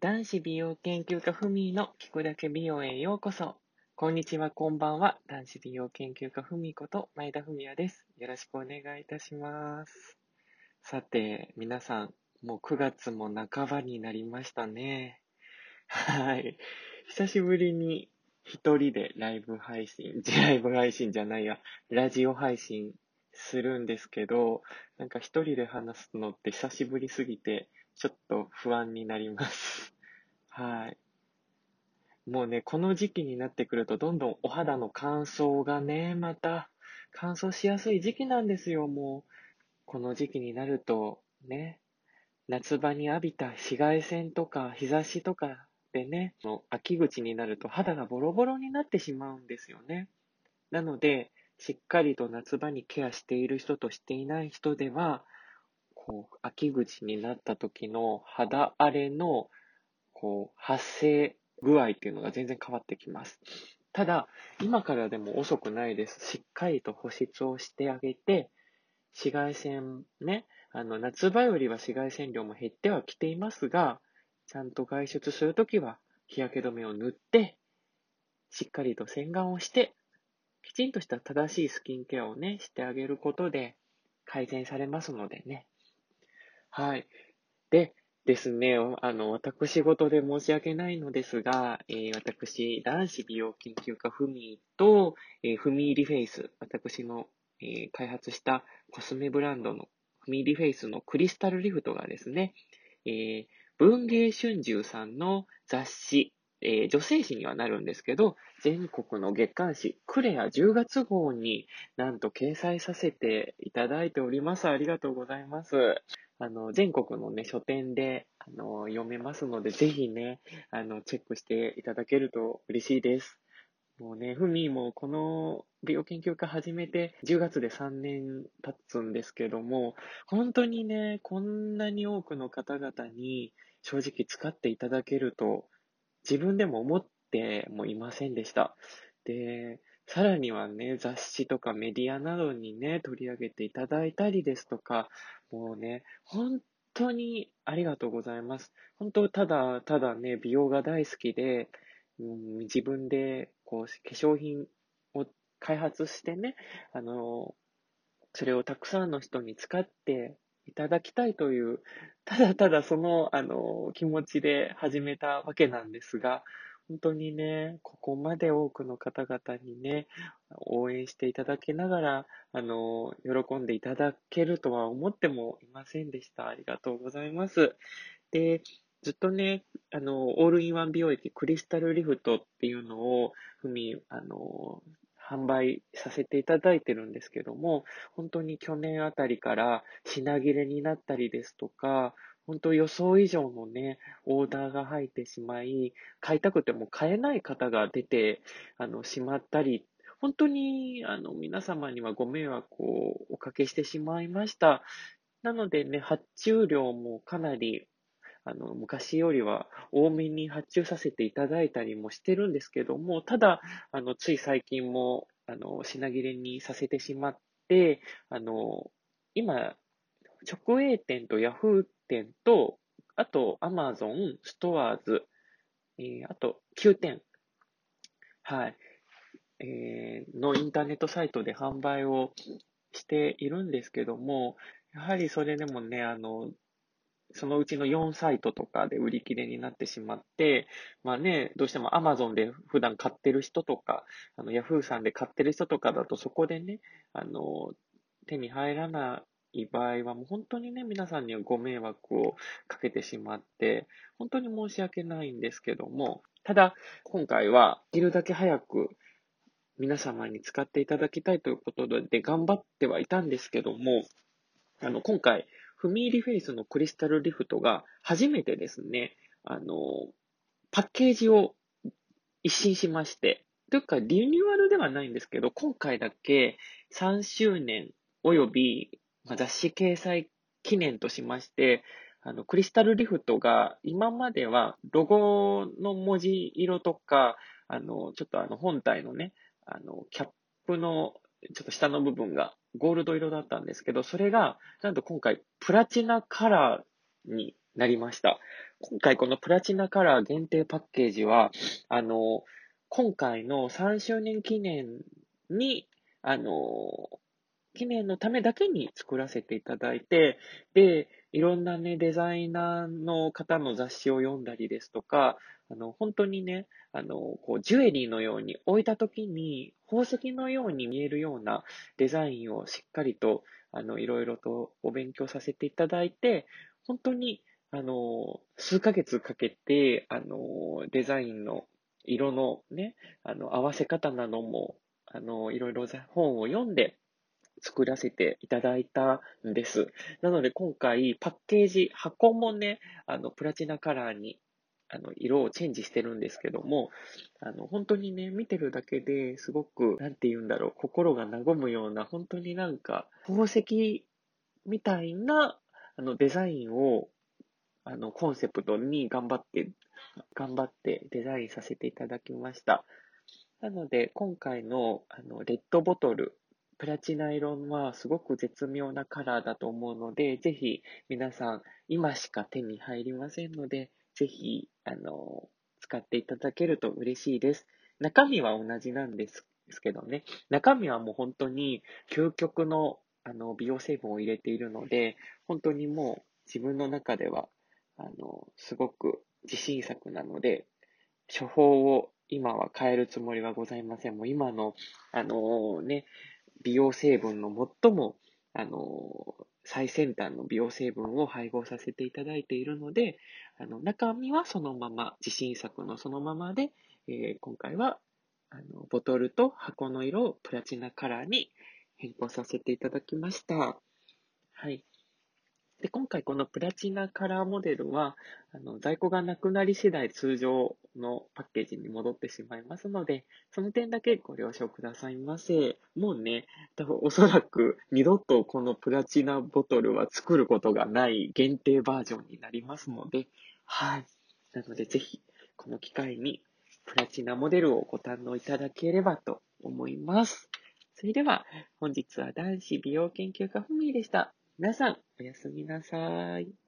男子美容研究家ふみの聞くだけ美容へようこそ。こんにちは、こんばんは。男子美容研究家ふみこと前田文也です。よろしくお願いいたします。さて、皆さん、もう9月も半ばになりましたね。はい。久しぶりに一人でライブ配信、ライブ配信じゃないや、ラジオ配信するんですけど、なんか一人で話すのって久しぶりすぎて、ちょっと不安になります。はい。もうね、この時期になってくると、どんどんお肌の乾燥がね、また乾燥しやすい時期なんですよ、もう。この時期になると、ね、夏場に浴びた紫外線とか日差しとかでね、秋口になると肌がボロボロになってしまうんですよね。なので、しっかりと夏場にケアしている人としていない人では、こう、秋口になった時の肌荒れの、こう、発生具合っていうのが全然変わってきます。ただ、今からでも遅くないです。しっかりと保湿をしてあげて、紫外線ね、あの、夏場よりは紫外線量も減ってはきていますが、ちゃんと外出するときは日焼け止めを塗って、しっかりと洗顔をして、きちんとした正しいスキンケアをね、してあげることで改善されますのでね。はい。でですね、あの、私事で申し訳ないのですが、えー私、男子美容研究家ふみと、えーフミーリフェイス、私の、えー開発したコスメブランドのフミーリフェイスのクリスタルリフトがですね、えー文芸春秋さんの雑誌、えー女性誌にはなるんですけど、全国の月刊誌、クレア10月号になんと掲載させていただいております。ありがとうございます。あの、全国のね、書店で、あの、読めますので、ぜひね、あの、チェックしていただけると嬉しいです。もうね、ふみもこの美容研究家始めて10月で3年経つんですけども、本当にね、こんなに多くの方々に正直使っていただけると自分でも思ってもいませんでした。で、さらにはね、雑誌とかメディアなどにね、取り上げていただいたりですとか、もうね、本当にありがとうございます。本当、ただただね、美容が大好きで、うん、自分でこう化粧品を開発してね、あの、それをたくさんの人に使っていただきたいという、ただただその、あの、気持ちで始めたわけなんですが、本当にね、ここまで多くの方々にね、応援していただけながら、あの、喜んでいただけるとは思ってもいませんでした。ありがとうございます。で、ずっとね、あの、オールインワン美容液クリスタルリフトっていうのを、ふみ、あの、販売させていただいてるんですけども、本当に去年あたりから品切れになったりですとか、本当予想以上のね、オーダーが入ってしまい、買いたくても買えない方が出て、あの、しまったり、本当に、あの、皆様にはご迷惑をおかけしてしまいました。なのでね、発注量もかなり、あの、昔よりは多めに発注させていただいたりもしてるんですけども、ただ、あの、つい最近も、あの、品切れにさせてしまって、あの、今、直営店とヤフー店と、あと、アマゾン、ストアーズ、えーあと、9店、はい、えーのインターネットサイトで販売をしているんですけども、やはりそれでもね、あの、そのうちの4サイトとかで売り切れになってしまって、まあね、どうしても Amazon で普段買ってる人とか、あの Yahoo さんで買ってる人とかだとそこでね、あの、手に入らない場合はもう本当にね、皆さんにはご迷惑をかけてしまって、本当に申し訳ないんですけども、ただ、今回はできるだけ早く皆様に使っていただきたいということで頑張ってはいたんですけども、あの、今回、フミーリフェイスのクリスタルリフトが初めてですね、あの、パッケージを一新しまして、というかリニューアルではないんですけど、今回だけ3周年及び雑誌掲載記念としまして、あの、クリスタルリフトが今まではロゴの文字色とか、あの、ちょっとあの本体のね、あの、キャップのちょっと下の部分がゴールド色だったんですけど、それが、なんと今回、プラチナカラーになりました。今回このプラチナカラー限定パッケージは、あの、今回の3周年記念に、あの、記念のためだけに作らせていただいて、で、いろんなね、デザイナーの方の雑誌を読んだりですとか、あの、本当にね、あの、こう、ジュエリーのように置いた時に、宝石のように見えるようなデザインをしっかりと、あの、いろいろとお勉強させていただいて、本当に、あの、数ヶ月かけて、あの、デザインの色のね、あの、合わせ方なども、あの、いろいろ本を読んで、作らせていただいたんです。なので今回パッケージ、箱もね、あの、プラチナカラーに、あの、色をチェンジしてるんですけども、あの、本当にね、見てるだけですごく、なんて言うんだろう、心が和むような、本当になんか、宝石みたいな、あの、デザインを、あの、コンセプトに頑張って、頑張ってデザインさせていただきました。なので、今回の、あの、レッドボトルプラチナ色はすごく絶妙なカラーだと思うので、ぜひ皆さん今しか手に入りませんので、ぜひ、あの、使っていただけると嬉しいです。中身は同じなんですけどね、中身はもう本当に究極のあの美容成分を入れているので、本当にもう自分の中では、あの、すごく自信作なので、処方を今は変えるつもりはございません。もう今の、あのー、ね、美容成分の最も、あの、最先端の美容成分を配合させていただいているので、あの、中身はそのまま、自信作のそのままで、えー、今回は、あの、ボトルと箱の色をプラチナカラーに変更させていただきました。はい。で、今回このプラチナカラーモデルは、あの、在庫がなくなり次第通常のパッケージに戻ってしまいますので、その点だけご了承くださいませ。もうね、多分おそらく二度とこのプラチナボトルは作ることがない限定バージョンになりますので、はい。なのでぜひ、この機会にプラチナモデルをご堪能いただければと思います。それでは、本日は男子美容研究家ふみでした。皆さん、おやすみなさい。